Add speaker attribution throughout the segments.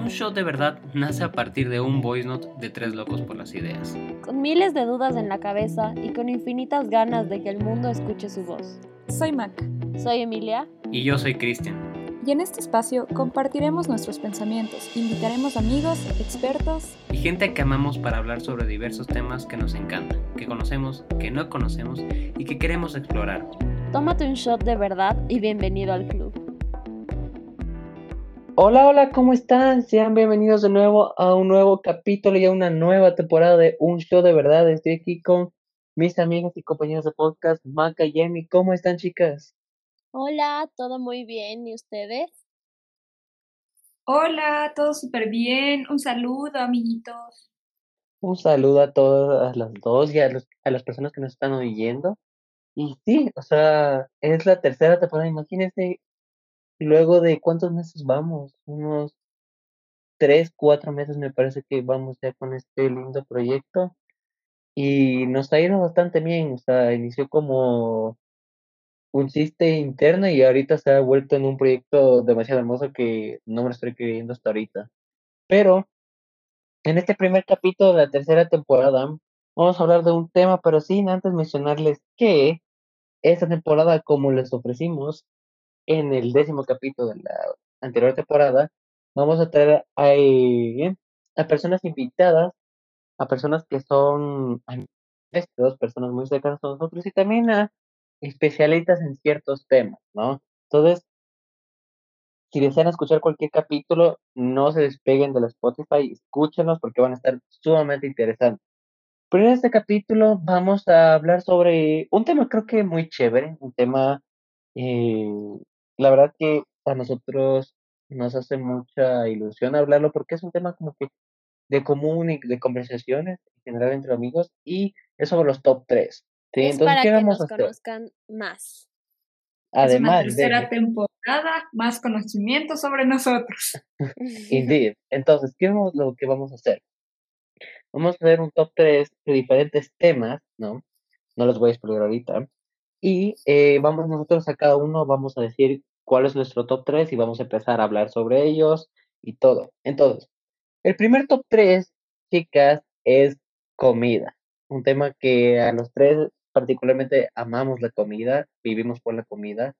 Speaker 1: Un show de verdad nace a partir de un voice note de tres locos por las ideas.
Speaker 2: Con miles de dudas en la cabeza y con infinitas ganas de que el mundo escuche su voz.
Speaker 3: Soy Mac.
Speaker 2: Soy Emilia.
Speaker 1: Y yo soy Cristian.
Speaker 3: Y en este espacio compartiremos nuestros pensamientos, invitaremos amigos, expertos
Speaker 1: y gente que amamos para hablar sobre diversos temas que nos encantan, que conocemos, que no conocemos y que queremos explorar.
Speaker 2: Tómate un shot de verdad y bienvenido al club.
Speaker 4: Hola, hola, ¿cómo están? Sean bienvenidos de nuevo a un nuevo capítulo y a una nueva temporada de Un Show de Verdad. Estoy aquí con mis amigos y compañeros de podcast, Maca y Jenny. ¿Cómo están, chicas?
Speaker 2: Hola, todo muy bien. ¿Y ustedes?
Speaker 5: Hola, todo súper bien. Un saludo, amiguitos.
Speaker 4: Un saludo a todas las dos y a, a las personas que nos están oyendo. Y sí, o sea, es la tercera temporada, imagínense, luego de cuántos meses vamos, unos tres, cuatro meses me parece que vamos ya con este lindo proyecto. Y nos ha ido bastante bien, o sea, inició como un chiste interno y ahorita se ha vuelto en un proyecto demasiado hermoso que no me lo estoy creyendo hasta ahorita. Pero en este primer capítulo de la tercera temporada vamos a hablar de un tema, pero sin antes mencionarles que esta temporada, como les ofrecimos en el décimo capítulo de la anterior temporada, vamos a traer a, eh, a personas invitadas, a personas que son nuestros, personas muy cercanas a nosotros y también a especialistas en ciertos temas, ¿no? Entonces, si desean escuchar cualquier capítulo, no se despeguen de la Spotify, escúchenlos porque van a estar sumamente interesantes. Pero en este capítulo vamos a hablar sobre un tema creo que muy chévere, un tema, eh, la verdad que a nosotros nos hace mucha ilusión hablarlo porque es un tema como que de común y de conversaciones en general entre amigos y es sobre los top 3.
Speaker 2: ¿sí? Entonces, para ¿qué que vamos nos a conozcan más.
Speaker 5: Además es una tercera temporada, más conocimiento sobre nosotros.
Speaker 4: Indeed. Entonces, ¿qué es lo que vamos a hacer? Vamos a hacer un top 3 de diferentes temas, ¿no? No los voy a explicar ahorita. Y eh, vamos nosotros a cada uno, vamos a decir cuál es nuestro top 3 y vamos a empezar a hablar sobre ellos y todo. Entonces, el primer top 3, chicas, es comida. Un tema que a los tres particularmente amamos la comida, vivimos por la comida.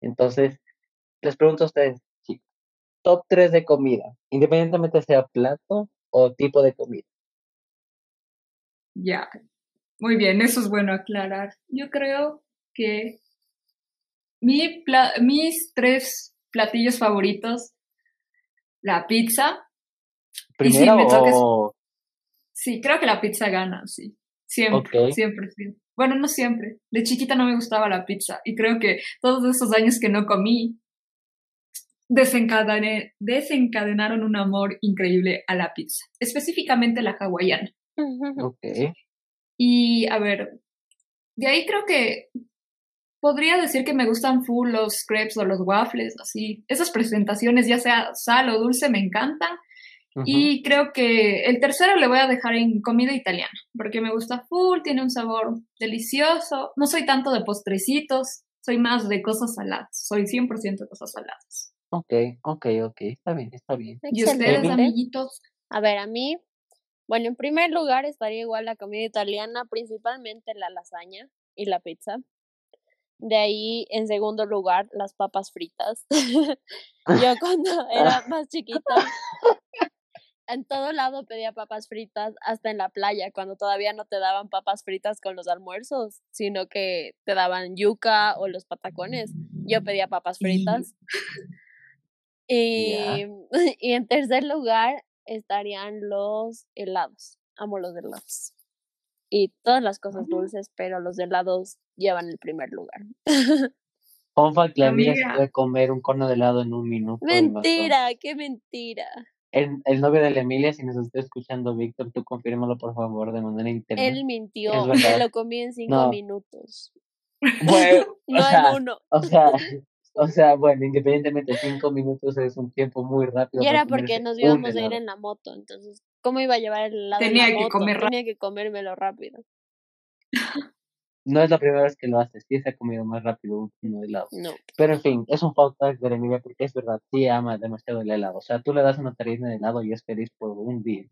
Speaker 4: Entonces, les pregunto a ustedes, chicas, top 3 de comida, independientemente sea plato o tipo de comida.
Speaker 5: Ya, muy bien, eso es bueno aclarar. Yo creo que mi mis tres platillos favoritos, la pizza.
Speaker 4: ¿Primero o...
Speaker 5: Sí, creo que la pizza gana, sí. Siempre, siempre, siempre. Bueno, no siempre. De chiquita no me gustaba la pizza y creo que todos esos años que no comí desencadenaron un amor increíble a la pizza, específicamente la hawaiana.
Speaker 4: Ok.
Speaker 5: Y a ver, de ahí creo que podría decir que me gustan full los crepes o los waffles, así. Esas presentaciones, ya sea sal o dulce, me encantan. Y creo que el tercero le voy a dejar en comida italiana, porque me gusta full, tiene un sabor delicioso. No soy tanto de postrecitos, soy más de cosas saladas. Soy 100% de cosas saladas.
Speaker 4: Ok, ok, ok, está bien, está bien.
Speaker 5: ¿Y ustedes, amiguitos?
Speaker 2: A ver, a mí bueno, en primer lugar estaría igual la comida italiana, principalmente la lasaña y la pizza. De ahí, en segundo lugar, las papas fritas. Yo cuando era más chiquita, en todo lado pedía papas fritas, hasta en la playa, cuando todavía no te daban papas fritas con los almuerzos, sino que te daban yuca o los patacones. Yo pedía papas fritas. Y, y en tercer lugar, estarían los helados. Amo los helados. Y todas las cosas dulces, pero los helados llevan el primer lugar.
Speaker 4: Fun que la amiga se puede comer un cono de helado en un minuto.
Speaker 2: Mentira, qué mentira.
Speaker 4: El, el, novio de la Emilia, si nos está escuchando, Víctor, tú confírmalo por favor de manera interna.
Speaker 2: Él mintió, me lo comí en cinco minutos.
Speaker 4: Bueno,
Speaker 2: no en uno.
Speaker 4: O sea, o sea, bueno, independientemente, cinco minutos es un tiempo muy rápido.
Speaker 2: Y era porque nos íbamos a ir en la moto, entonces, ¿cómo iba a llevar el helado
Speaker 5: Tenía
Speaker 2: en la
Speaker 5: que
Speaker 2: moto?
Speaker 5: comer
Speaker 2: Tenía que comérmelo rápido.
Speaker 4: No es la primera vez que lo hace, sí se ha comido más rápido uno de helado.
Speaker 2: No.
Speaker 4: Pero en fin, es un fact fact de Emilia porque es verdad, sí ama demasiado el helado. O sea, tú le das una tarina de helado y es feliz por un día.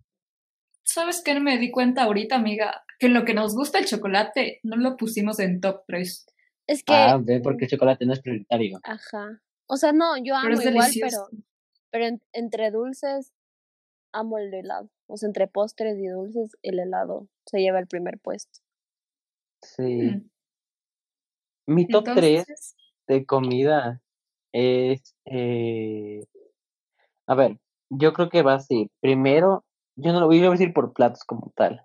Speaker 5: ¿Sabes qué me di cuenta ahorita, amiga? Que lo que nos gusta el chocolate no lo pusimos en top 3.
Speaker 2: Es que,
Speaker 4: Ah, ve, porque el chocolate no es prioritario.
Speaker 2: ajá. O sea, no, yo amo
Speaker 5: Pero
Speaker 2: igual,
Speaker 5: delicioso.
Speaker 2: pero, pero en- entre dulces amo el helado. O sea, entre postres y dulces, el helado se lleva el primer puesto.
Speaker 4: Sí.
Speaker 5: Mm.
Speaker 4: Mi top 3
Speaker 5: Entonces,
Speaker 4: de comida es. eh, A ver, yo creo que va así. Primero, yo no lo voy a decir por platos como tal.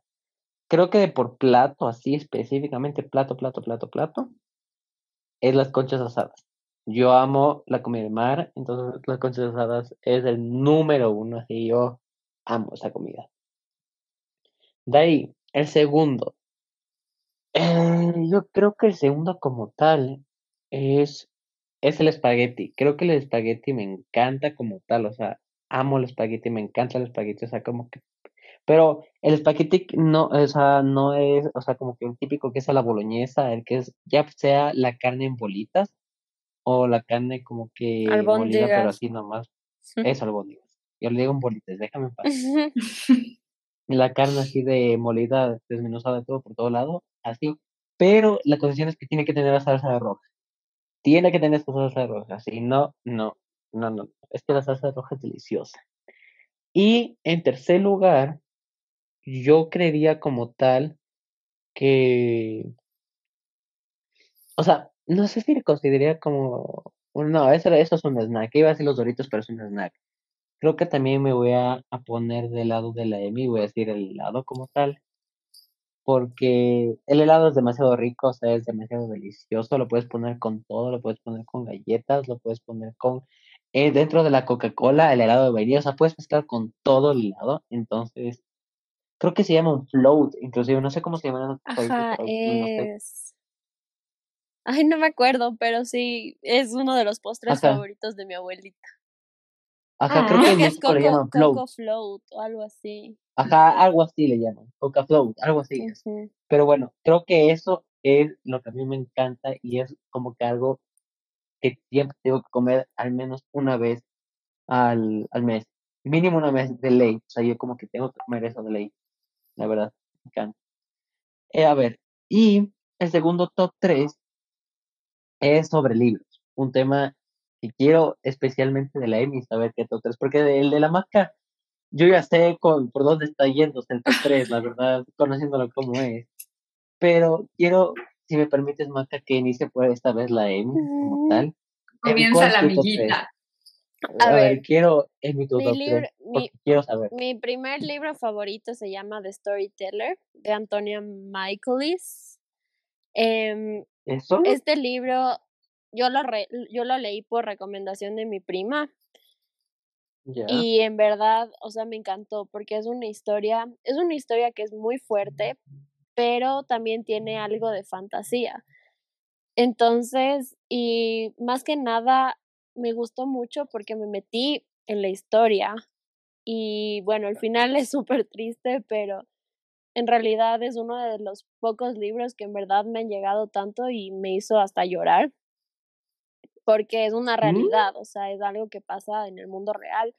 Speaker 4: Creo que de por plato, así específicamente, plato, plato, plato, plato, es las conchas asadas. Yo amo la comida de mar, entonces las conchas asadas es el número uno, así yo amo esa comida. De ahí, el segundo. Eh, yo creo que el segundo como tal es, es el espagueti. Creo que el espagueti me encanta como tal, o sea, amo el espagueti, me encanta el espagueti, o sea, como que... Pero el espagueti no, o sea, no es, o sea, como que el típico que es a la boloñesa, el que es, ya sea la carne en bolitas o la carne como que molida, pero así nomás, eso albóndigas. Yo le digo en bolitas, déjame en paz. la carne así de molida, desmenuzada, todo por todo lado, así. Pero la condición es que tiene que tener la salsa de roja. Tiene que tener esta salsa de roja. Si no, no, no, no. Es que la salsa de roja es deliciosa. Y en tercer lugar, yo creería como tal que, o sea, no sé si le consideraría como, no, eso, eso es un snack. Iba a decir los doritos, pero es un snack. Creo que también me voy a, a poner del lado de la Emi, voy a decir el helado como tal, porque el helado es demasiado rico, o sea, es demasiado delicioso, lo puedes poner con todo, lo puedes poner con galletas, lo puedes poner con, eh, dentro de la Coca-Cola, el helado de vainilla, o sea, puedes mezclar con todo el helado, entonces, creo que se llama un float, inclusive, no sé cómo se países,
Speaker 2: Ajá,
Speaker 4: no
Speaker 2: es... Ay, no me acuerdo, pero sí, es uno de los postres
Speaker 4: Ajá.
Speaker 2: favoritos de mi abuelita.
Speaker 4: Ajá,
Speaker 5: Ah.
Speaker 4: creo que en México le
Speaker 2: Coco,
Speaker 4: llaman float,
Speaker 2: Coco Float o algo así.
Speaker 4: ajá, algo así le llaman, Coca Float, algo así. Pero bueno, creo que eso es lo que a mí me encanta y es como que algo que siempre tengo que comer al menos una vez al, al mes. Mínimo una vez de ley. O sea, yo como que tengo que comer eso de ley. La verdad, me encanta. Eh, a ver, y el segundo top 3 es sobre libros. Un tema que quiero especialmente de la Emi saber qué top 3, porque el de la marca, yo ya sé con, por dónde está yéndose el top 3, la verdad, conociéndolo como es. Pero quiero, si me permites, Maca, que inicie por esta vez la Emi como tal. Emi,
Speaker 5: comienza
Speaker 4: ¿cuál es
Speaker 5: la
Speaker 4: tu top 3?
Speaker 5: amiguita.
Speaker 2: A
Speaker 4: A ver,
Speaker 2: ver,
Speaker 4: quiero tu
Speaker 2: mi libro,
Speaker 4: 3,
Speaker 2: mi,
Speaker 4: porque quiero saber.
Speaker 2: mi primer libro favorito se llama The Storyteller de Antonia Michaelis. Em,
Speaker 4: ¿Eso?
Speaker 2: este libro yo lo, re- yo lo leí por recomendación de mi prima y en verdad, o sea, me encantó porque es una historia, es una historia que es muy fuerte, pero también tiene algo de fantasía. Entonces, y más que nada, me gustó mucho porque me metí en la historia y bueno, el final es súper triste, pero en realidad es uno de los pocos libros que en verdad me han llegado tanto y me hizo hasta llorar porque es una
Speaker 4: ¿Mm?
Speaker 2: realidad, o sea, es algo que pasa en el mundo real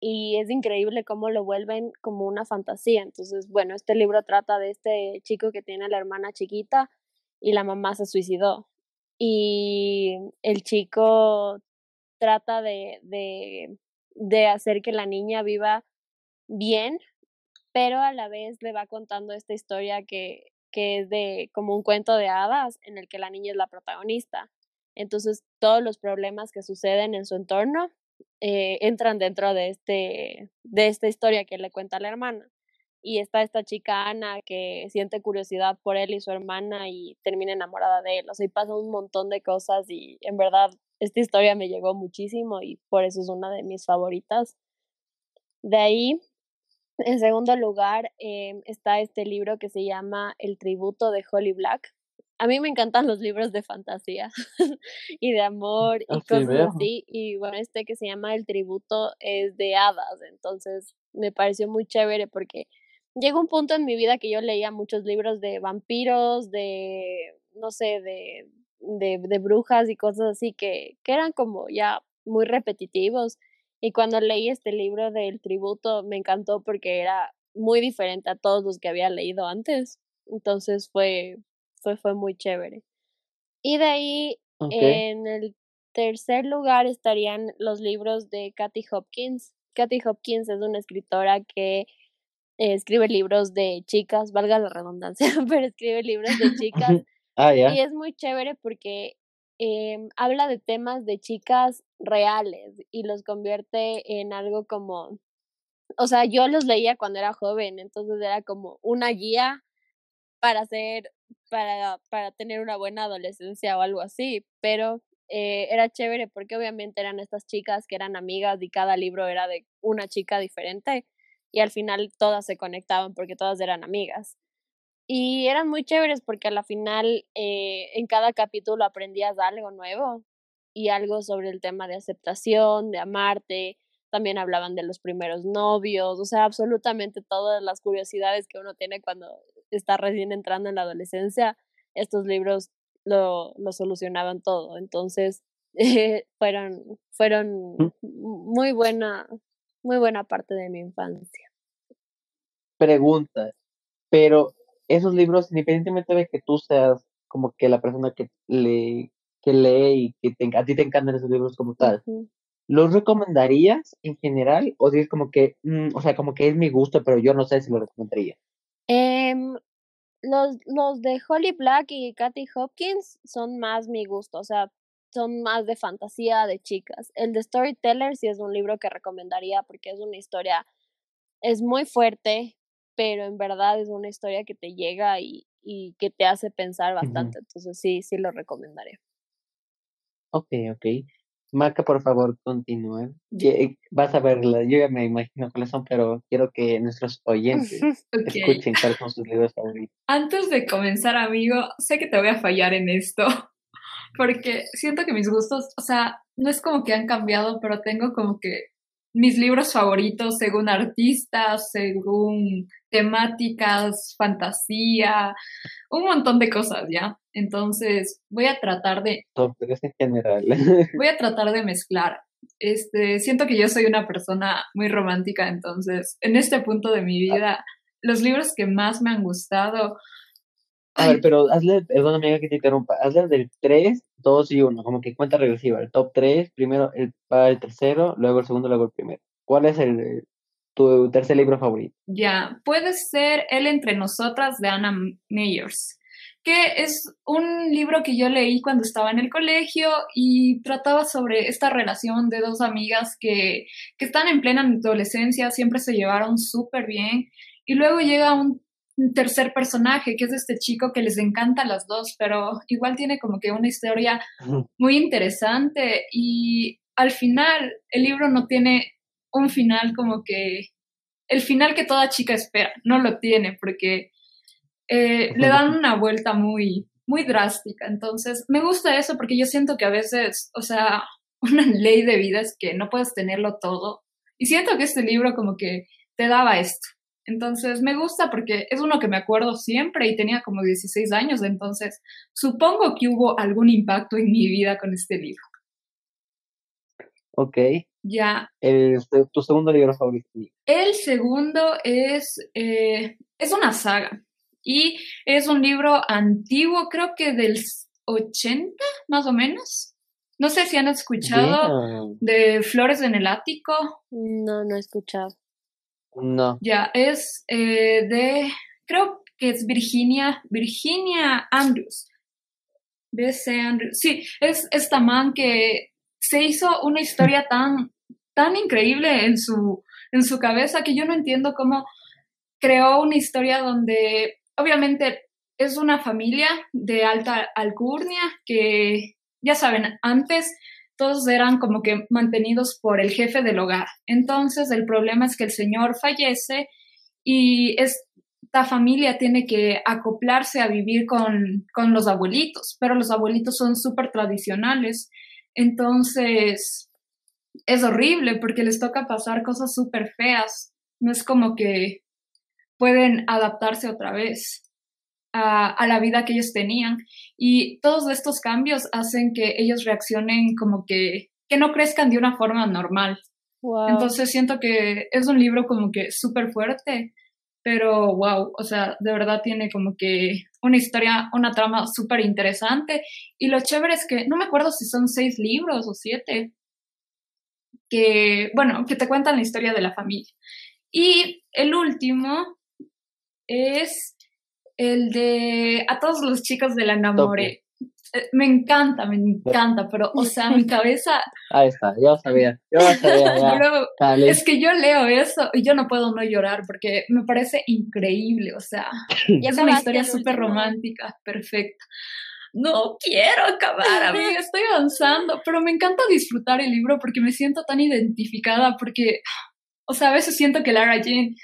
Speaker 2: y es increíble cómo lo vuelven como una fantasía. Entonces, bueno, este libro trata de este chico que tiene a la hermana chiquita y la mamá se suicidó. Y el chico trata de, de, de hacer que la niña viva bien, pero a la vez le va contando esta historia que, que es de como un cuento de hadas en el que la niña es la protagonista. Entonces, todos los problemas que suceden en su entorno eh, entran dentro de, este, de esta historia que le cuenta la hermana. Y está esta chica Ana que siente curiosidad por él y su hermana y termina enamorada de él. O sea, y pasa un montón de cosas y en verdad esta historia me llegó muchísimo y por eso es una de mis favoritas. De ahí, en segundo lugar, eh, está este libro que se llama El tributo de Holly Black. A mí me encantan los libros de fantasía y de amor y
Speaker 4: Así
Speaker 2: cosas
Speaker 4: veo.
Speaker 2: así. Y bueno, este que se llama El tributo es de hadas, entonces me pareció muy chévere porque llegó un punto en mi vida que yo leía muchos libros de vampiros, de, no sé, de, de, de brujas y cosas así que, que eran como ya muy repetitivos. Y cuando leí este libro del tributo me encantó porque era muy diferente a todos los que había leído antes. Entonces fue, fue, fue muy chévere. Y de ahí, en el tercer lugar estarían los libros de Kathy Hopkins. Kathy Hopkins es una escritora que escribe libros de chicas, valga la redundancia, pero escribe libros de chicas.
Speaker 4: ah.
Speaker 2: Y es muy chévere porque eh, habla de temas de chicas reales y los convierte en algo como, o sea, yo los leía cuando era joven, entonces era como una guía para hacer, para, para tener una buena adolescencia o algo así, pero eh, era chévere porque obviamente eran estas chicas que eran amigas y cada libro era de una chica diferente y al final todas se conectaban porque todas eran amigas. Y eran muy chéveres porque a la final eh, en cada capítulo aprendías algo nuevo y algo sobre el tema de aceptación, de amarte. También hablaban de los primeros novios, o sea, absolutamente todas las curiosidades que uno tiene cuando está recién entrando en la adolescencia. Estos libros lo, lo solucionaban todo. Entonces, eh, fueron, fueron muy buena, muy buena parte de mi infancia.
Speaker 4: Pregunta, pero esos libros, independientemente de que tú seas como que la persona que le que lee y que a ti te encantan esos libros como tal, ¿los recomendarías en general? O si es como que, mm, o sea, como que es mi gusto, pero yo no sé si lo recomendaría.
Speaker 2: Em, los, los de Holly Black y Kathy Hopkins son más mi gusto, o sea, son más de fantasía de chicas. El de Storyteller sí es un libro que recomendaría porque es una historia, es muy fuerte, pero en verdad es una historia que te llega y, y que te hace pensar bastante. Entonces sí, sí lo recomendaré.
Speaker 4: Ok, ok. Maca, por favor, continúe. Vas a verla, yo ya me imagino cuáles son, pero quiero que nuestros oyentes escuchen cuáles son sus libros favoritos.
Speaker 5: Antes de comenzar, amigo, sé que te voy a fallar en esto, porque siento que mis gustos, o sea, no es como que han cambiado, pero tengo como que mis libros favoritos según artistas, según temáticas, fantasía, un montón de cosas, ¿ya? Entonces, voy a tratar de...
Speaker 4: en general.
Speaker 5: voy a tratar de mezclar. Este, siento que yo soy una persona muy romántica, entonces, en este punto de mi vida, los libros que más me han gustado...
Speaker 4: A ver, pero hazle, perdón amiga que te interrumpa, hazle del 3, 2 y 1, como que cuenta regresiva, el top 3, primero el, el tercero, luego el segundo, luego el primero. ¿Cuál es el, tu tercer libro favorito?
Speaker 5: Ya, puede ser El entre nosotras de Anna Meyers que es un libro que yo leí cuando estaba en el colegio y trataba sobre esta relación de dos amigas que, que están en plena adolescencia, siempre se llevaron súper bien y luego llega un tercer personaje, que es este chico que les encanta a las dos, pero igual tiene como que una historia muy interesante y al final el libro no tiene un final como que el final que toda chica espera, no lo tiene porque eh, le dan una vuelta muy, muy drástica. Entonces, me gusta eso porque yo siento que a veces, o sea, una ley de vida es que no puedes tenerlo todo. Y siento que este libro como que te daba esto. Entonces, me gusta porque es uno que me acuerdo siempre y tenía como 16 años, entonces supongo que hubo algún impacto en mi vida con este libro.
Speaker 4: Ok.
Speaker 5: Ya.
Speaker 4: tu segundo libro favorito.
Speaker 5: El segundo es, eh, es una saga. Y es un libro antiguo, creo que del 80, más o menos. No sé si han escuchado de Flores en el Ático.
Speaker 2: No, no he escuchado.
Speaker 4: No.
Speaker 5: Ya, es eh, de, creo que es Virginia, Virginia Andrews. B.C. Andrews. Sí, es esta man que se hizo una historia tan, tan increíble en su, en su cabeza que yo no entiendo cómo creó una historia donde obviamente es una familia de alta alcurnia que, ya saben, antes todos eran como que mantenidos por el jefe del hogar. Entonces el problema es que el señor fallece y esta familia tiene que acoplarse a vivir con, con los abuelitos, pero los abuelitos son súper tradicionales. Entonces es horrible porque les toca pasar cosas súper feas. No es como que pueden adaptarse otra vez a, a, la vida que ellos tenían. Y todos estos cambios hacen que ellos reaccionen como que, que no crezcan de una forma normal.
Speaker 2: Wow.
Speaker 5: Entonces siento que es un libro como que súper fuerte, pero wow, o sea, de verdad tiene como que una historia, una trama súper interesante. Y lo chévere es que no me acuerdo si son seis libros o siete, que, bueno, que te cuentan la historia de la familia. Y el último es el de A todos los chicos de la enamoré. Eh, Me encanta, me encanta, pero, o sea, mi cabeza.
Speaker 4: Ahí está, yo sabía, yo sabía. Ya.
Speaker 5: Es que yo leo eso y yo no puedo no llorar porque me parece increíble, o sea, es una historia súper romántica, perfecta. No quiero acabar, amiga, estoy avanzando, pero me encanta disfrutar el libro porque me siento tan identificada, porque, o sea, a veces siento que Lara Jean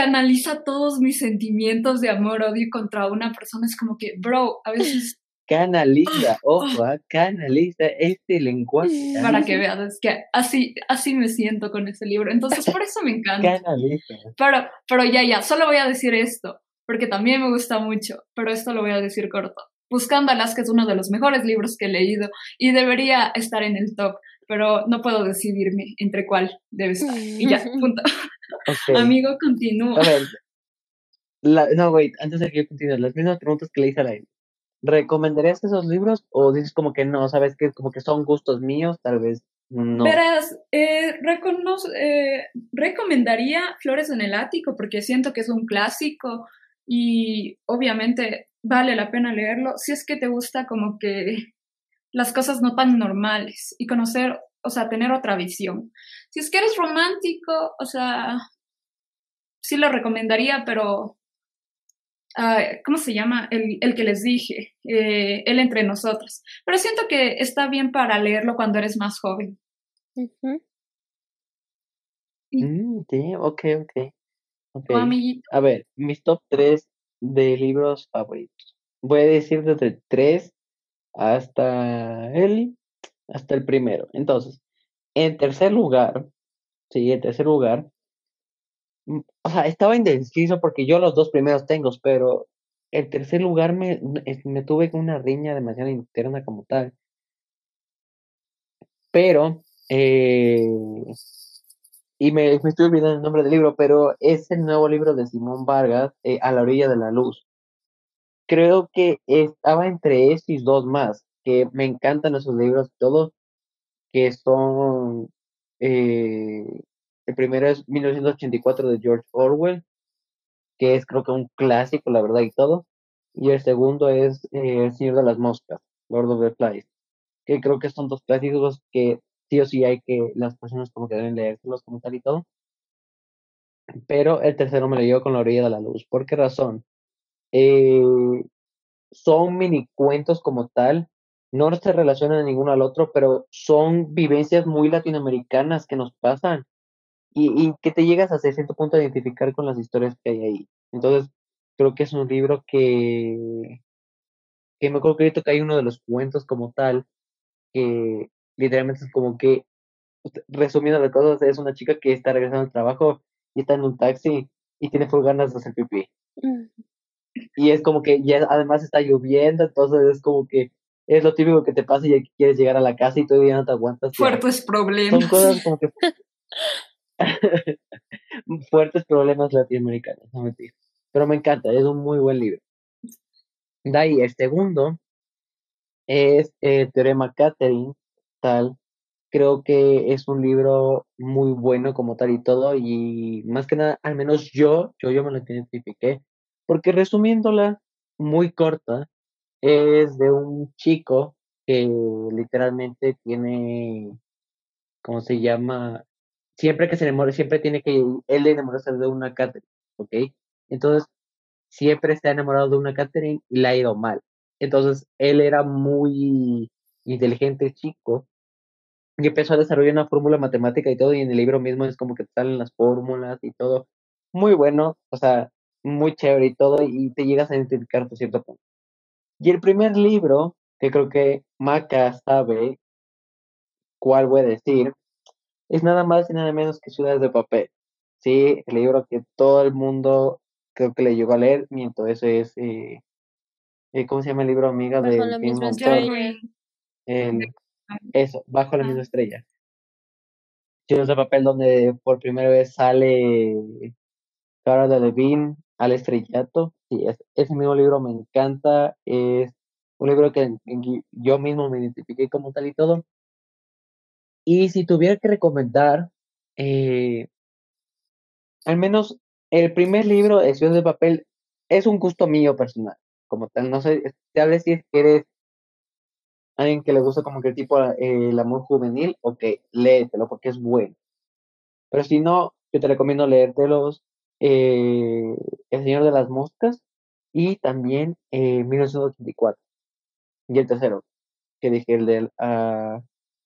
Speaker 5: canaliza todos mis sentimientos de amor, odio contra una persona, es como que, bro, a veces
Speaker 4: Canaliza, ojo, ah, canaliza este lenguaje. ah,
Speaker 5: para que veas, es que así, así me siento con ese libro, entonces por eso me encanta.
Speaker 4: Canaliza.
Speaker 5: Pero, pero ya, ya, solo voy a decir esto, porque también me gusta mucho, pero esto lo voy a decir corto. Buscando a Alaska es uno de los mejores libros que he leído y debería estar en el top, pero no puedo decidirme entre cuál debe estar. Y ya, punto.
Speaker 4: Ok.
Speaker 5: Amigo, continúa.
Speaker 4: A ver. La, no, wait, antes de que yo continúe, las mismas preguntas que le hice a la ¿Recomendarías esos libros o dices como que no, sabes que como que son gustos míos, tal vez no?
Speaker 5: Verás, eh, eh, recomendaría Flores en el Ático porque siento que es un clásico y obviamente vale la pena leerlo si es que te gusta como que las cosas no tan normales y conocer, o sea, tener otra visión. Si es que eres romántico, o sea, sí lo recomendaría, pero ah, ¿cómo se llama? El, el que les dije, eh, Él entre nosotros. Pero siento que está bien para leerlo cuando eres más joven.
Speaker 4: Mm, sí, ok, ok. ok.
Speaker 5: Tu amiguito.
Speaker 4: A ver, mis top 3 de libros favoritos. Voy a decir desde el 3 hasta el, hasta el primero. Entonces, en tercer lugar, sí, en tercer lugar, mm, o sea, estaba indeciso porque yo los dos primeros tengo, pero el tercer lugar me, me- tuve una riña demasiado interna como tal. Pero, eh, y me, me estoy olvidando el nombre del libro, pero es el nuevo libro de Simón Vargas, eh, A la orilla de la luz. Creo que estaba entre esos y dos más, que me encantan esos libros, todos, que son, eh, el primero es 1984 de George Orwell, que es creo que un clásico, la verdad, y todo. Y el segundo es eh, El Señor de las Moscas, Lord of the Flies, que creo que son dos clásicos que sí o sí hay que las personas como que deben leérselos como tal y todo. Pero el tercero me lo llevo con La orilla de la luz. ¿Por qué razón? Eh, son mini cuentos como tal, no se relacionan ninguno al otro, pero son vivencias muy latinoamericanas que nos pasan y, y que te llegas hasta cierto punto a identificar con las historias que hay ahí. Entonces, creo que es un libro que, que me acuerdo que hay uno de los cuentos como tal, que literalmente es como que, resumiendo las cosas, es una chica que está regresando al trabajo y está en un taxi y tiene full ganas de hacer pipí. Y es como que ya además está lloviendo, entonces es como que es lo típico que te pasa y quieres llegar a la casa y todavía no te aguantas. ya.
Speaker 5: Fuertes problemas.
Speaker 4: Son cosas como que fuertes problemas latinoamericanos, no mentir. Pero me encanta, es un muy buen libro. De ahí, el segundo es eh, Teorema Catherine, tal. Creo que es un libro muy bueno como tal y todo, y más que nada, al menos yo, yo, yo me lo identifiqué, porque resumiéndola muy corta, es de un chico que literalmente tiene, ¿cómo se llama? Siempre que se enamora, siempre tiene que, él enamorarse de una Catherine, ¿ok? Entonces, siempre está enamorado de una Catherine y le ha ido mal. Entonces, él era muy inteligente chico y empezó a desarrollar una fórmula matemática y todo, y en el libro mismo es como que salen las fórmulas y todo. Muy bueno, o sea, muy chévere y todo, y te llegas a identificar hasta cierto punto. Y el primer libro, que creo que Maca sabe cuál voy a decir, es nada más y nada menos que Ciudades de Papel. sí, el libro que todo el mundo creo que le llegó a leer, miento, ese es, eh, eh, ¿cómo se llama el libro, amiga?
Speaker 2: Bajo
Speaker 4: de
Speaker 2: la misma estrella.
Speaker 4: El- eso, Bajo la
Speaker 5: Ah.
Speaker 4: misma estrella. Chicos de papel donde por primera vez sale Cara de Levine al estrellato. Sí, es- ese mismo libro me encanta. Es un libro que yo mismo me identifiqué como tal y todo. Y si tuviera que recomendar, eh, al menos el primer libro de de Papel es un gusto mío personal, como tal. No sé, tal vez si eres alguien que le gusta como que el tipo eh, el amor juvenil, ok, léetelo porque es bueno. Pero si no, yo te recomiendo leértelos eh, El Señor de las Moscas y también eh, 1984. Y el tercero, que dije, el de a,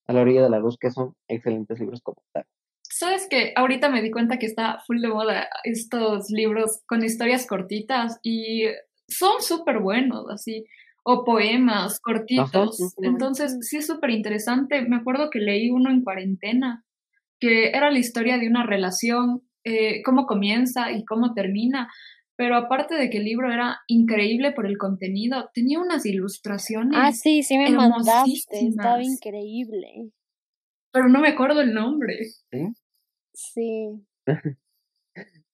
Speaker 4: a la orilla de la luz, que son excelentes libros como tal.
Speaker 5: Sabes que ahorita me di cuenta que está full de moda estos libros con historias cortitas y son súper buenos, así, o poemas cortitos.
Speaker 4: sí, sí.
Speaker 5: Entonces, sí es súper interesante. Me acuerdo que leí uno en cuarentena, que era la historia de una relación, eh, cómo comienza y cómo termina. Pero aparte de que el libro era increíble por el contenido, tenía unas ilustraciones,
Speaker 2: Ah, sí, sí me mandaste. Estaba increíble.
Speaker 5: pero no me acuerdo el nombre.
Speaker 2: Sí.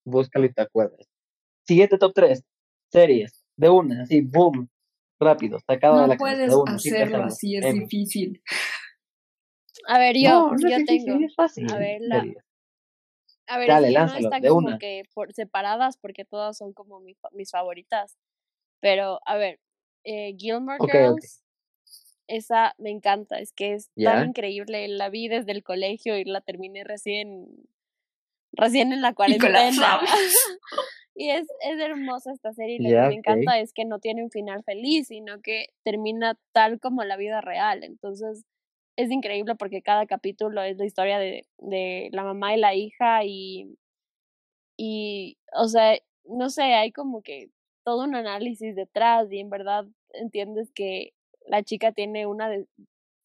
Speaker 4: Búscalo y te acuerdas. Siguiente top 3. Series. De una, así, boom. Rápido, sacado de
Speaker 5: No
Speaker 4: la cabeza,
Speaker 5: puedes
Speaker 4: de una,
Speaker 5: hacerlo así, es difícil.
Speaker 2: A ver, yo,
Speaker 4: no, no es
Speaker 2: yo
Speaker 4: difícil,
Speaker 2: tengo.
Speaker 4: es fácil.
Speaker 2: A ver, la-
Speaker 4: series.
Speaker 2: A ver,
Speaker 4: Dale,
Speaker 2: es que
Speaker 4: lánzalo,
Speaker 2: no están como
Speaker 4: una.
Speaker 2: que por separadas porque todas son como mi mis favoritas. Pero, a ver, eh, Gilmore
Speaker 4: Ok, ok.
Speaker 2: Girls, esa me encanta, es que es
Speaker 4: Ya.
Speaker 2: tan increíble. La vi desde el colegio y la terminé recién, recién en la cuarentena. Y es, es hermosa esta serie y lo
Speaker 4: Ya,
Speaker 2: que me encanta es que no tiene un final feliz, sino que termina tal como la vida real. Entonces es increíble porque cada capítulo es la historia de, de la mamá y la hija y, y, o sea, no sé, hay como que todo un análisis detrás y en verdad entiendes que la chica tiene una, de,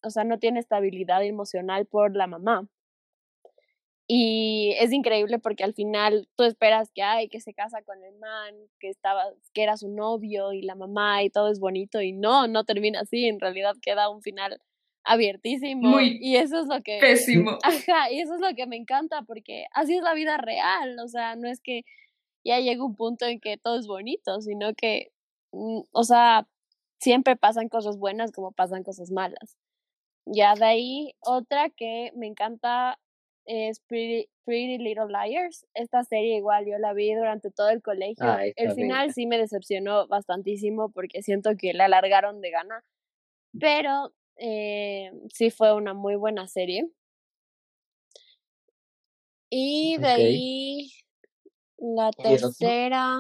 Speaker 2: o sea, no tiene estabilidad emocional por la mamá. Y es increíble porque al final tú esperas que ay, que se casa con el man, que estaba, que era su novio y la mamá y todo es bonito y no, no termina así, en realidad queda un final abiertísimo
Speaker 5: Muy
Speaker 2: y eso es lo que
Speaker 5: Pésimo.
Speaker 2: Ajá, y eso es lo que me encanta porque así es la vida real, o sea, no es que ya llega un punto en que todo es bonito, sino que, mm, o sea, siempre pasan cosas buenas como pasan cosas malas. Ya de ahí, otra que me encanta es Pretty, Pretty Little Liars. Esta serie igual yo la vi durante todo el colegio.
Speaker 4: Ah,
Speaker 2: el final sí me decepcionó bastantísimo porque siento que la alargaron de gana, pero eh, sí fue una muy buena serie. Y de ahí la tercera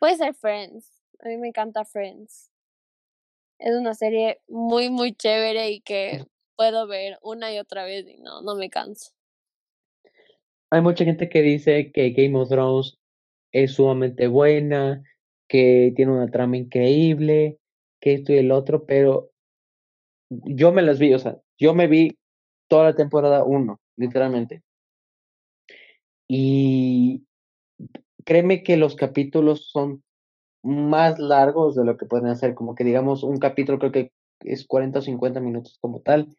Speaker 2: puede ser Friends. A mí me encanta Friends. Es una serie muy, muy chévere y que puedo ver una y otra vez y no, no me canso.
Speaker 4: Hay mucha gente que dice que Game of Thrones es sumamente buena, que tiene una trama increíble, que esto y el otro, pero yo me las vi, o sea, yo me vi toda la temporada 1, literalmente. Y créeme que los capítulos son más largos de lo que pueden hacer, como que digamos un capítulo creo que es 40 o 50 minutos como tal.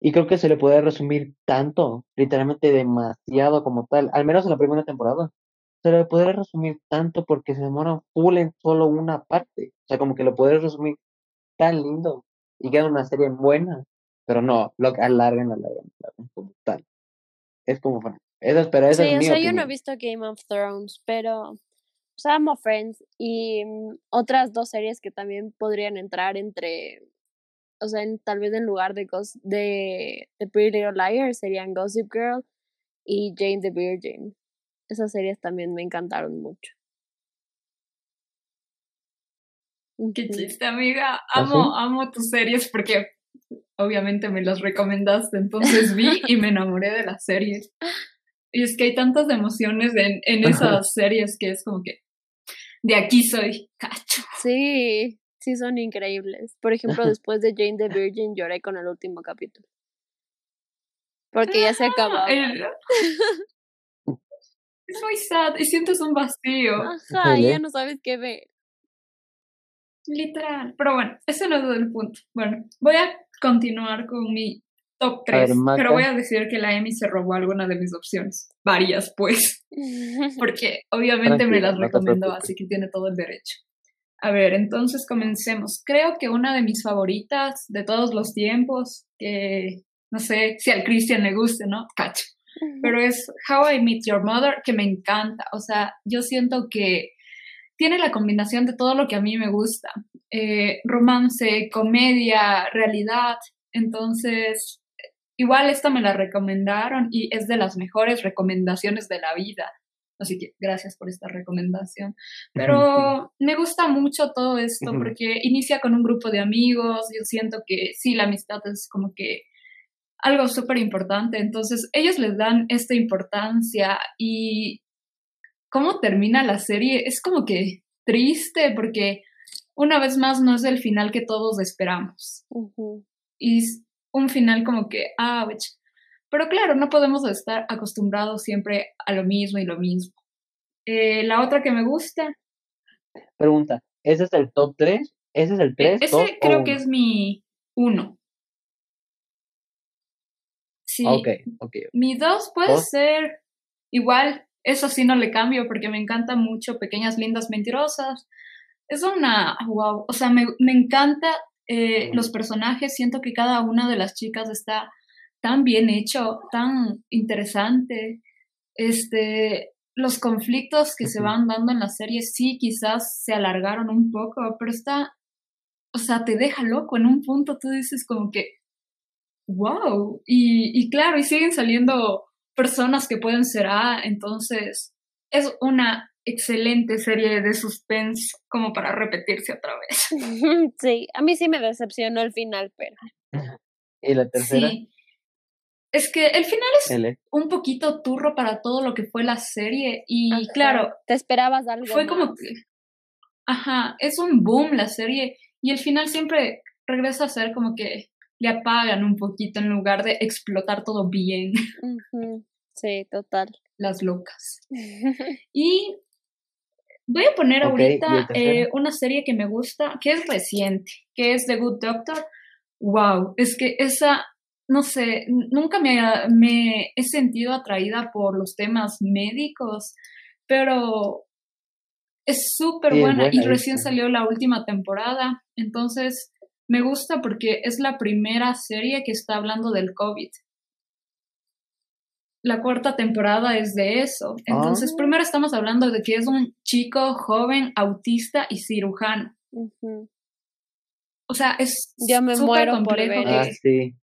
Speaker 4: Y creo que se le puede resumir tanto, literalmente demasiado como tal, al menos en la primera temporada. Se le puede resumir tanto porque se demora full en solo una parte. O sea, como que lo puedes resumir tan lindo y queda una serie buena, pero no, lo alargan, alargan, alargan como tal. Es como, bueno, esa, pero esa
Speaker 2: Sí,
Speaker 4: es
Speaker 2: o sea, yo no he visto Game of Thrones, pero, o sea, amo Friends y mm, otras dos series que también podrían entrar entre, o sea, en- tal vez en lugar de, de, de Pretty Little Liars serían Gossip Girl y Jane the Virgin. Esas series también me encantaron mucho.
Speaker 5: Qué chiste, amiga.
Speaker 4: ¿Ah, sí?
Speaker 5: Amo, amo tus series porque obviamente me las recomendaste. Entonces vi y me enamoré de las series. Y es que hay tantas emociones en, en esas series que es como que de aquí soy, cacho.
Speaker 2: Sí, sí son increíbles. Por ejemplo, después de Jane the Virgin lloré con el último capítulo. Porque ya se acababa.
Speaker 5: Es muy sad y sientes un vacío,
Speaker 2: Ajá, ya no sabes qué ver.
Speaker 5: literal. Pero bueno, ese no es el punto. Bueno, voy a continuar con mi top
Speaker 4: A ver,
Speaker 5: 3,
Speaker 4: Maca.
Speaker 5: pero voy a decir que la Emi se robó alguna de mis opciones. Varias, pues. porque obviamente me las
Speaker 4: no
Speaker 5: recomendó, así que tiene todo el derecho. A ver, entonces comencemos. Creo que una de mis favoritas de todos los tiempos, que no sé si al Christian le guste, ¿no? Cacho. Pero es How I Met Your Mother, que me encanta. O sea, yo siento que tiene la combinación de todo lo que a mí me gusta. Eh, romance, comedia, realidad. Entonces, igual esta me la recomendaron y es de las mejores recomendaciones de la vida. Así que gracias por esta recomendación. Pero me gusta mucho todo esto porque inicia con un grupo de amigos. Yo siento que sí, la amistad es como que algo súper importante. Entonces, ellos les dan esta importancia y cómo termina la serie es como que triste porque una vez más no es el final que todos esperamos. Y es un final como que, ouch. Pero claro, no podemos estar acostumbrados siempre a lo mismo y lo mismo. Eh, la otra que me gusta,
Speaker 4: Pregunta, ¿ese es el top 3? ¿Ese es el 3?
Speaker 5: ese creo que es mi uno. Sí.
Speaker 4: Ok, ok.
Speaker 5: Mi dos puede ser igual, eso sí no le cambio porque me encanta mucho Pequeñas Lindas Mentirosas. Es una, wow, o sea, me, me encanta eh, los personajes, siento que cada una de las chicas está tan bien hecho, tan interesante. Este, los conflictos que se van dando en la serie sí quizás se alargaron un poco, pero está, o sea, te deja loco en un punto, tú dices como que, wow, y, y claro, y siguen saliendo personas que pueden ser A, entonces es una excelente serie de suspense como para repetirse otra vez.
Speaker 2: Sí, a mí sí me decepcionó el final, pero
Speaker 4: ¿Y la tercera?
Speaker 5: Sí. Es que el final es
Speaker 4: L.
Speaker 5: un poquito turro para todo lo que fue la serie y
Speaker 2: Ajá.
Speaker 5: claro,
Speaker 2: te esperabas algo
Speaker 5: fue como que, ajá, es un boom la serie y el final siempre regresa a ser como que le apagan un poquito en lugar de explotar todo bien
Speaker 2: Sí, total.
Speaker 5: las locas. Y voy a poner
Speaker 4: Ok, ¿y
Speaker 5: ahorita eh, una serie que me gusta, que es reciente, que es The Good Doctor. Wow, es que esa, no sé, nunca me, he sentido atraída por los temas médicos, pero es súper
Speaker 4: Sí,
Speaker 5: buena y recién salió la última temporada, entonces me gusta porque es la primera serie que está hablando del COVID. La cuarta temporada es de eso. Entonces,
Speaker 4: Ah.
Speaker 5: primero estamos hablando de que es un chico joven, autista y cirujano. O sea, es
Speaker 2: Yo me
Speaker 5: súper
Speaker 2: muero por
Speaker 5: complejo
Speaker 2: ver
Speaker 4: Ah, sí.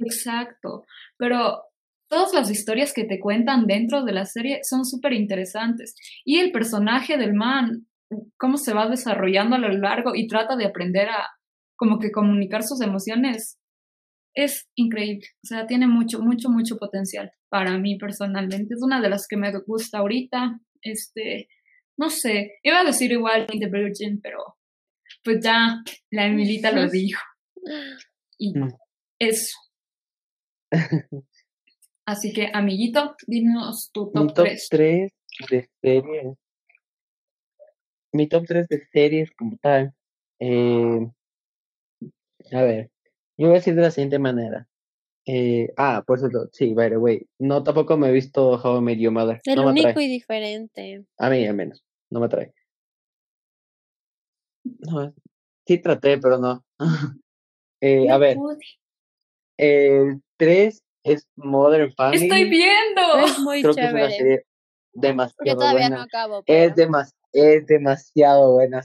Speaker 5: Exacto. Pero todas las historias que te cuentan dentro de la serie son súper interesantes. Y el personaje del man, cómo se va desarrollando a lo largo y trata de aprender a como que comunicar sus emociones, es increíble. O sea, tiene mucho, mucho, mucho potencial para mí personalmente. Es una de las que me gusta ahorita. Este, no sé, iba a decir igual the Virgin, pero pues ya la Emilita lo dijo. Y eso. Así que, amiguito, dinos tu
Speaker 4: Mi
Speaker 5: top
Speaker 4: top
Speaker 5: 3.
Speaker 4: 3 de series. Mi top 3 de series como tal. Eh, a ver, yo voy a decir de la siguiente manera. Eh, ah, por cierto, sí, by the way. No, tampoco me he visto How I Met Your Mother.
Speaker 2: El
Speaker 4: no me
Speaker 2: único
Speaker 4: atrae.
Speaker 2: y diferente.
Speaker 4: A mí al menos. No me atrae. No, sí traté, pero no. Eh, a ver, el 3 es Modern Family.
Speaker 5: Estoy viendo.
Speaker 2: Es muy
Speaker 4: Creo que es una
Speaker 2: chévere.
Speaker 4: serie
Speaker 2: Yo
Speaker 4: demasiado
Speaker 2: todavía
Speaker 4: buena.
Speaker 2: no acabo.
Speaker 4: Es,
Speaker 2: pero-
Speaker 4: demas- es demasiado buena.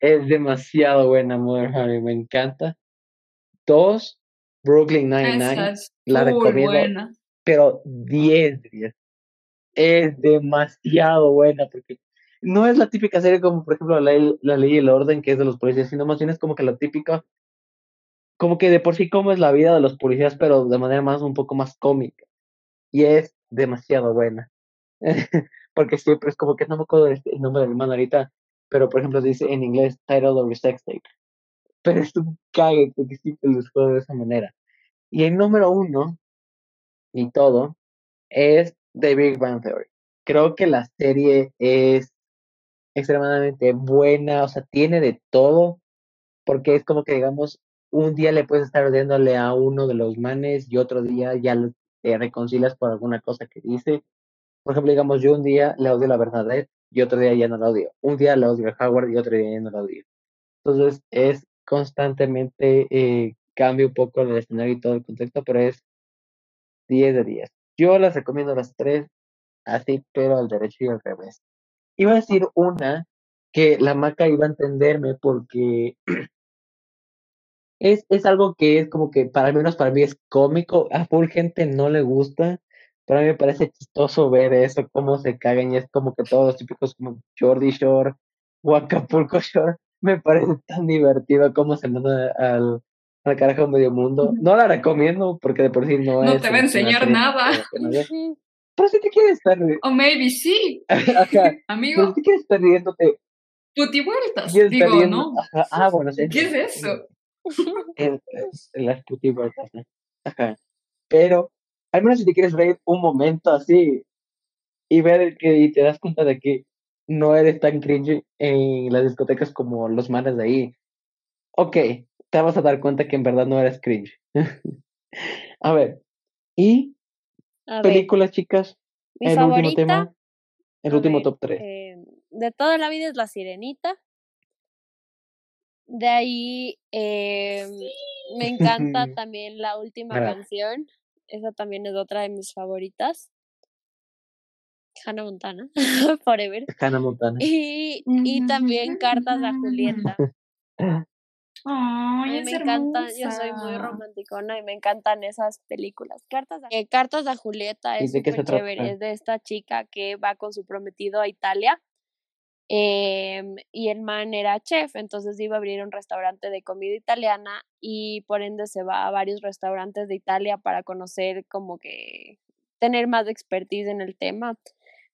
Speaker 4: Es demasiado buena, Modern Family. Me encanta. Dos, Brooklyn Nine-Nine.
Speaker 5: Es
Speaker 4: la recomiendo.
Speaker 5: buena.
Speaker 4: Pero 10 de 10. Es demasiado buena porque no es la típica serie como, por ejemplo, la, ley- la ley y el orden, que es de los policías, sino más bien es como que la típica, como que de por sí cómo es la vida de los policías, pero de manera más un poco más cómica. Y es demasiado buena. porque siempre es como que no me acuerdo el el nombre del man ahorita, pero por ejemplo dice en inglés title of sex tape. Pero es un cague porque siempre los juego de esa manera. Y el número uno y todo, es The Big Bang Theory. Creo que la serie es extremadamente buena, o sea, tiene de todo, porque es como que, digamos, un día le puedes estar odiándole a uno de los manes y otro día ya te reconcilias por alguna cosa que dice. Por ejemplo, digamos, yo un día le odio la verdad y otro día ya no la odio. Un día le odio a Howard y otro día ya no la odio. Entonces, es constantemente, eh, cambia un poco el escenario y todo el contexto, pero es 10 de 10. Yo las recomiendo las tres, así, pero al derecho y al revés. Iba a decir una que la maca iba a entenderme porque es, es algo que es como que para al menos para mí es cómico, a full gente no le gusta, pero a mí me parece chistoso ver eso, cómo se cagan y es como que todos los típicos como Jordi Shore o Acapulco Shore, me parece tan divertido cómo se manda al, al carajo medio mundo. No la recomiendo porque de por sí no, es.
Speaker 5: No te va a enseñar nada.
Speaker 4: Pero si te quieres estar.
Speaker 5: O maybe sí.
Speaker 4: Ajá.
Speaker 5: Amigo.
Speaker 4: Pero si quieres estar riéndote.
Speaker 5: Digo, ¿no?
Speaker 4: Ajá. Ah, bueno, sí.
Speaker 5: ¿Qué es eso?
Speaker 4: En, en las puti vueltas, ¿no? Ajá. Pero, al menos si te quieres reír un momento así y ver que y te das cuenta de que no eres tan cringe en las discotecas como los manes de ahí. Ok, te vas a dar cuenta que en verdad no eres cringe. a ver, y
Speaker 2: A ver,
Speaker 4: películas, chicas,
Speaker 2: mi
Speaker 4: el
Speaker 2: favorita,
Speaker 4: último tema, el último
Speaker 2: ver,
Speaker 4: top 3.
Speaker 2: eh, de toda la vida es La Sirenita. De ahí eh, me encanta también la última canción. Esa también es otra de mis favoritas. Hannah Montana, Forever.
Speaker 4: Hannah Montana.
Speaker 2: Y, y también Cartas a Julieta. A
Speaker 5: Ay,
Speaker 2: mí
Speaker 5: es
Speaker 2: me encantan, yo soy muy romanticona y me encantan esas películas. Cartas a, eh, Cartas a Julieta
Speaker 4: ¿Y
Speaker 2: es
Speaker 4: de qué se
Speaker 2: súper
Speaker 4: trata?
Speaker 2: chévere, es de esta chica que va con su prometido a Italia em, y el man era chef, entonces iba a abrir un restaurante de comida italiana y por ende se va a varios restaurantes de Italia para conocer como que tener más expertise en el tema.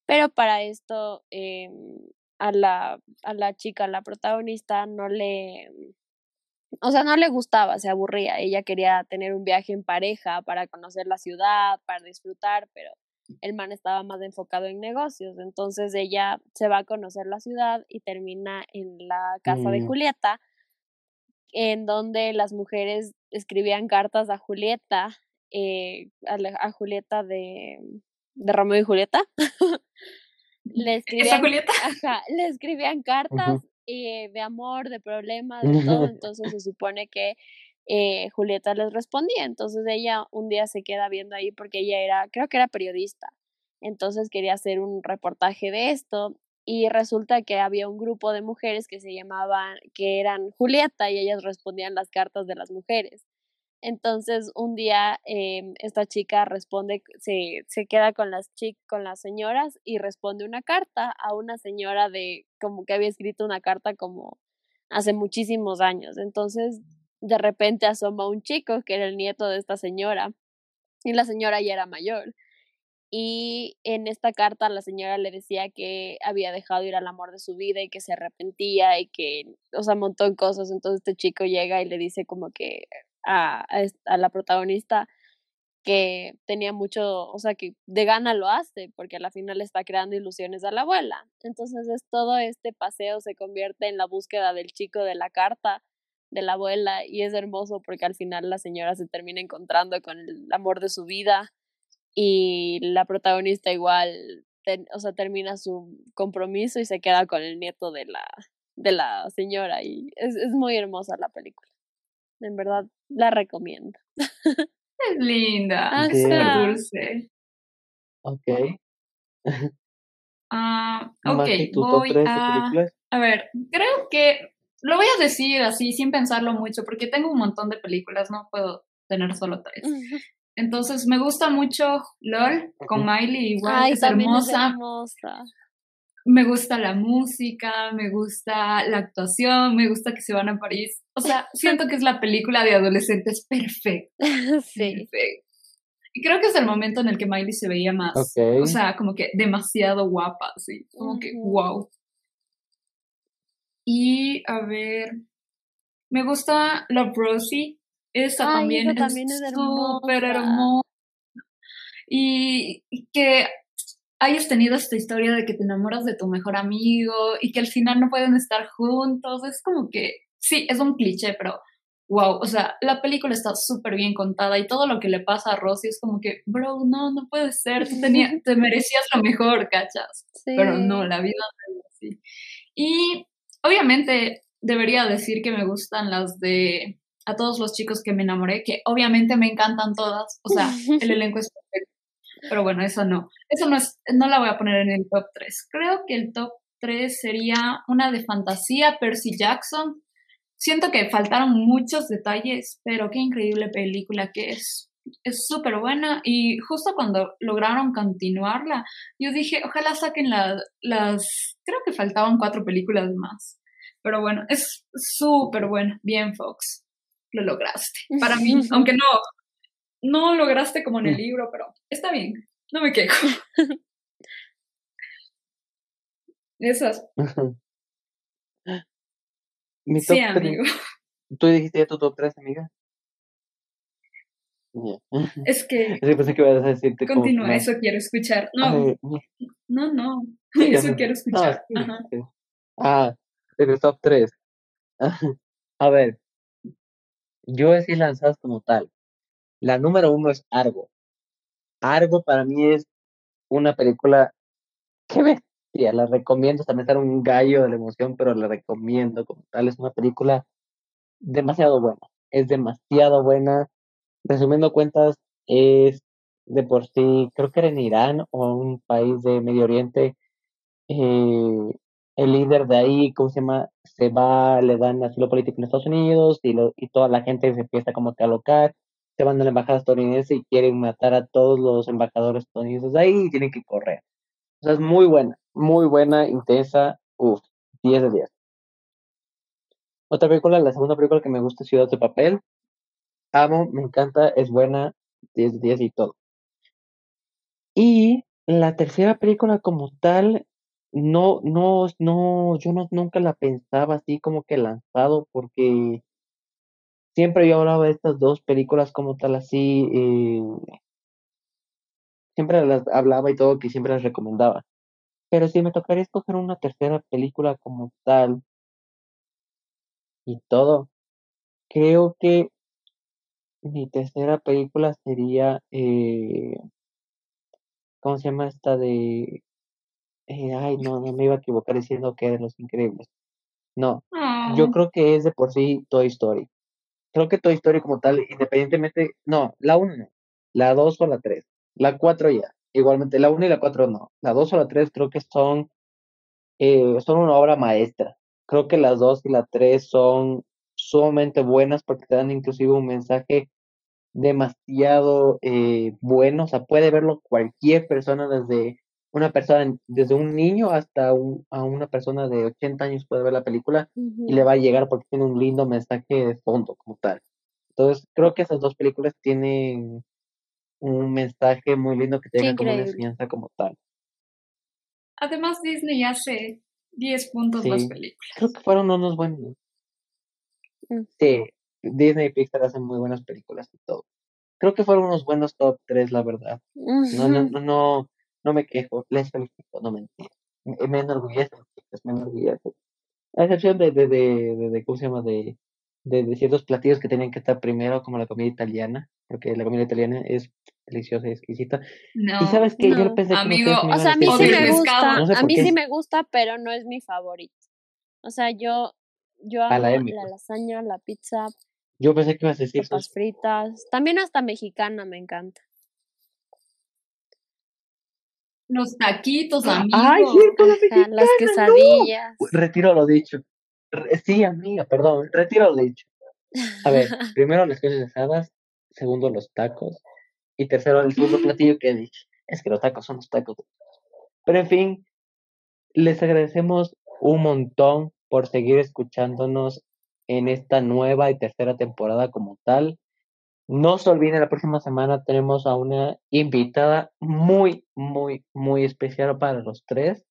Speaker 2: Pero para esto em, a la, a la chica, a la protagonista, no le, o sea, no le gustaba, se aburría. Ella quería tener un viaje en pareja para conocer la ciudad, para disfrutar, pero el man estaba más enfocado en negocios. Entonces ella se va a conocer la ciudad y termina en la casa de
Speaker 4: Mm.
Speaker 2: Julieta, en donde las mujeres escribían cartas a Julieta, eh, a, la- a Julieta de, de Romeo y Julieta. le
Speaker 5: ¿Esa
Speaker 2: escribían
Speaker 5: Julieta?
Speaker 2: Ajá, le escribían cartas eh, de amor, de problemas, de todo, entonces se supone que eh, Julieta les respondía, entonces ella un día se queda viendo ahí porque ella era, creo que era periodista, entonces quería hacer un reportaje de esto y resulta que había un grupo de mujeres que se llamaban, que eran Julieta y ellas respondían las cartas de las mujeres. Entonces un día em, esta chica responde, se, se queda con las chic, con las señoras y responde una carta a una señora de como que había escrito una carta como hace muchísimos años. Entonces de repente asoma un chico que era el nieto de esta señora y la señora ya era mayor. Y en esta carta la señora le decía que había dejado ir al amor de su vida y que se arrepentía y que, o sea, un montón de cosas. Entonces este chico llega y le dice como que a, a, la protagonista que tenía mucho, o sea, que de gana lo hace, porque a la final está creando ilusiones a la abuela. Entonces es todo este paseo se convierte en la búsqueda del chico de la carta de la abuela y es hermoso porque al final la señora se termina encontrando con el amor de su vida y la protagonista igual, ten- o sea, termina su compromiso y se queda con el nieto de la, de la señora y es, es muy hermosa la película. En verdad, la recomiendo.
Speaker 5: Es linda,
Speaker 2: Ajá.
Speaker 5: es dulce.
Speaker 4: Ok.
Speaker 5: Ah, ok, voy
Speaker 4: 3 de
Speaker 5: a... A ver, creo que lo voy a decir así, sin pensarlo mucho, porque tengo un montón de películas, no puedo tener solo tres. Entonces, me gusta mucho LOL con. Miley, igual
Speaker 2: Ay,
Speaker 5: es hermosa. Me gusta la música, me gusta la actuación, me gusta que se van a París. O sea, siento que es la película de adolescentes perfecta.
Speaker 2: sí.
Speaker 5: perfecta. Y creo que es el momento en el que Miley se veía más, o sea, como que demasiado guapa, así, como que wow. Y a ver, me gusta Love Rosie, esa
Speaker 2: Ay,
Speaker 5: también,
Speaker 2: esa también es
Speaker 5: súper
Speaker 2: hermosa.
Speaker 5: hermosa. y, que hayas tenido esta historia de que te enamoras de tu mejor amigo y que al final no pueden estar juntos. Es como que, sí, es un cliché, pero wow, o sea, la película está súper bien contada y todo lo que le pasa a Rosy es como que, bro, no, no puede ser, tú tenía, te merecías lo mejor, cachas. Pero no, la vida no es así. Y obviamente debería decir que me gustan las de a todos los chicos que me enamoré, que obviamente me encantan todas, o sea, el elenco es perfecto. Pero bueno, eso no. Eso no es, no la voy a poner en el top 3. Creo que el top 3 sería una de fantasía, Percy Jackson. Siento que faltaron muchos detalles, pero qué increíble película que es. Es súper buena y justo cuando lograron continuarla, yo dije, ojalá saquen la, las, creo que faltaban cuatro películas más. Pero bueno, es súper buena. Bien, Fox. Lo lograste. Para mí, aunque no, no lograste como en el libro, pero está bien. No me quejo. Esas.
Speaker 4: Mi top
Speaker 5: Sí,
Speaker 4: tres-
Speaker 5: amigo.
Speaker 4: ¿Tú dijiste ya tu top 3, amiga?
Speaker 5: Es que
Speaker 4: Sí, pensé que ibas a decirte como
Speaker 5: continúa, eso quiero escuchar. No,
Speaker 4: Ay,
Speaker 5: no, no. Eso quiero
Speaker 4: No,
Speaker 5: escuchar.
Speaker 4: sí,
Speaker 5: Ajá.
Speaker 4: sí. Ah, el top 3. A ver, yo así lanzadas como tal. La número uno es Argo. Argo para mí es una película que bestia, la recomiendo. También está un gallo de la emoción, pero la recomiendo como tal. Es una película demasiado buena. Es demasiado buena. Resumiendo cuentas, es de por sí, creo que era en Irán o un país de Medio Oriente. eh, el líder de ahí, ¿cómo se llama? Se va, le dan asilo político en Estados Unidos y, lo, y toda la gente se empieza como que a. Se van a la embajada estadounidense y quieren matar a todos los embajadores estadounidenses de ahí y tienen que correr. O sea, es muy buena, muy buena, intensa, uff, 10 de 10. Otra película, la segunda película que me gusta es Ciudad de Papel. Amo, me encanta, es buena, 10 de 10 y todo. Y la tercera película como tal, no, no, no, yo no, nunca la pensaba así como que lanzado, porque siempre yo hablaba de estas dos películas como tal así, eh, siempre las hablaba y todo, que siempre las recomendaba. Pero si me tocaría escoger una tercera película como tal y todo, creo que mi tercera película sería, eh, ¿cómo se llama esta de... eh, ay, no, no me iba a equivocar diciendo que de Los Increíbles. No, yo
Speaker 5: Oh,
Speaker 4: creo que es de por sí Toy Story. Creo que Toy Story como tal, independientemente, no, la 1 no, la 2 o la 3, la 4 ya. Igualmente, la 1 y la 4 no. La 2 o la 3 creo que son, eh, son una obra maestra. Creo que las 2 y la 3 son sumamente buenas porque te dan inclusive un mensaje demasiado eh, bueno. O sea, puede verlo cualquier persona desde una persona, desde un niño hasta un- a una persona de 80 años puede ver la película y le va a llegar porque tiene un lindo mensaje de fondo como tal. Entonces, creo que esas dos películas tienen un mensaje muy lindo que te
Speaker 2: Sí,
Speaker 4: como una enseñanza como tal.
Speaker 5: Además, Disney hace 10 puntos las
Speaker 4: Sí.
Speaker 5: películas.
Speaker 4: Creo que fueron unos buenos.
Speaker 2: Mm.
Speaker 4: Sí, Disney y Pixar hacen muy buenas películas y todo. Creo que fueron unos buenos top 3, la verdad. No, no, no, no, no me quejo, les felicito, no mentira. Me, me enorgullece, me enorgullece. A excepción de, de, de, de, de- ¿cómo se llama? De, de, de ciertos platillos que tenían que estar primero, como la comida italiana, porque la comida italiana es deliciosa y exquisita.
Speaker 5: No.
Speaker 4: Y sabes que yo
Speaker 2: No.
Speaker 4: pensé que
Speaker 5: Amigo,
Speaker 2: O sea, a mí sí me gusta,
Speaker 4: No sé
Speaker 2: a mí sí me gusta, pero no es mi favorito. O sea, yo, yo
Speaker 4: A la
Speaker 2: amo
Speaker 4: Emi,
Speaker 2: la
Speaker 4: pues.
Speaker 2: lasaña, la pizza,
Speaker 4: Yo pensé que ibas a decir
Speaker 2: papas fritas, también hasta mexicana me encanta.
Speaker 5: Los taquitos, amigo.
Speaker 4: ¡Ay, cierto, la
Speaker 2: las
Speaker 4: no!
Speaker 2: quesadillas.
Speaker 4: Retiro lo dicho. Re- sí, amiga, perdón, retiro lo dicho. A ver, primero las cosas asadas, segundo los tacos, y tercero el segundo platillo que dije. Es que los tacos son los tacos. Pero en fin, les agradecemos un montón por seguir escuchándonos en esta nueva y tercera temporada como tal. No se olviden, la próxima semana tenemos a una invitada muy, muy, muy especial para los tres.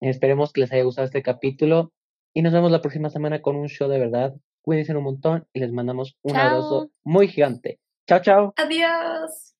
Speaker 4: Esperemos que les haya gustado este capítulo y nos vemos la próxima semana con un show de verdad. Cuídense un montón y les mandamos un abrazo muy gigante. Chao, chao.
Speaker 5: Adiós.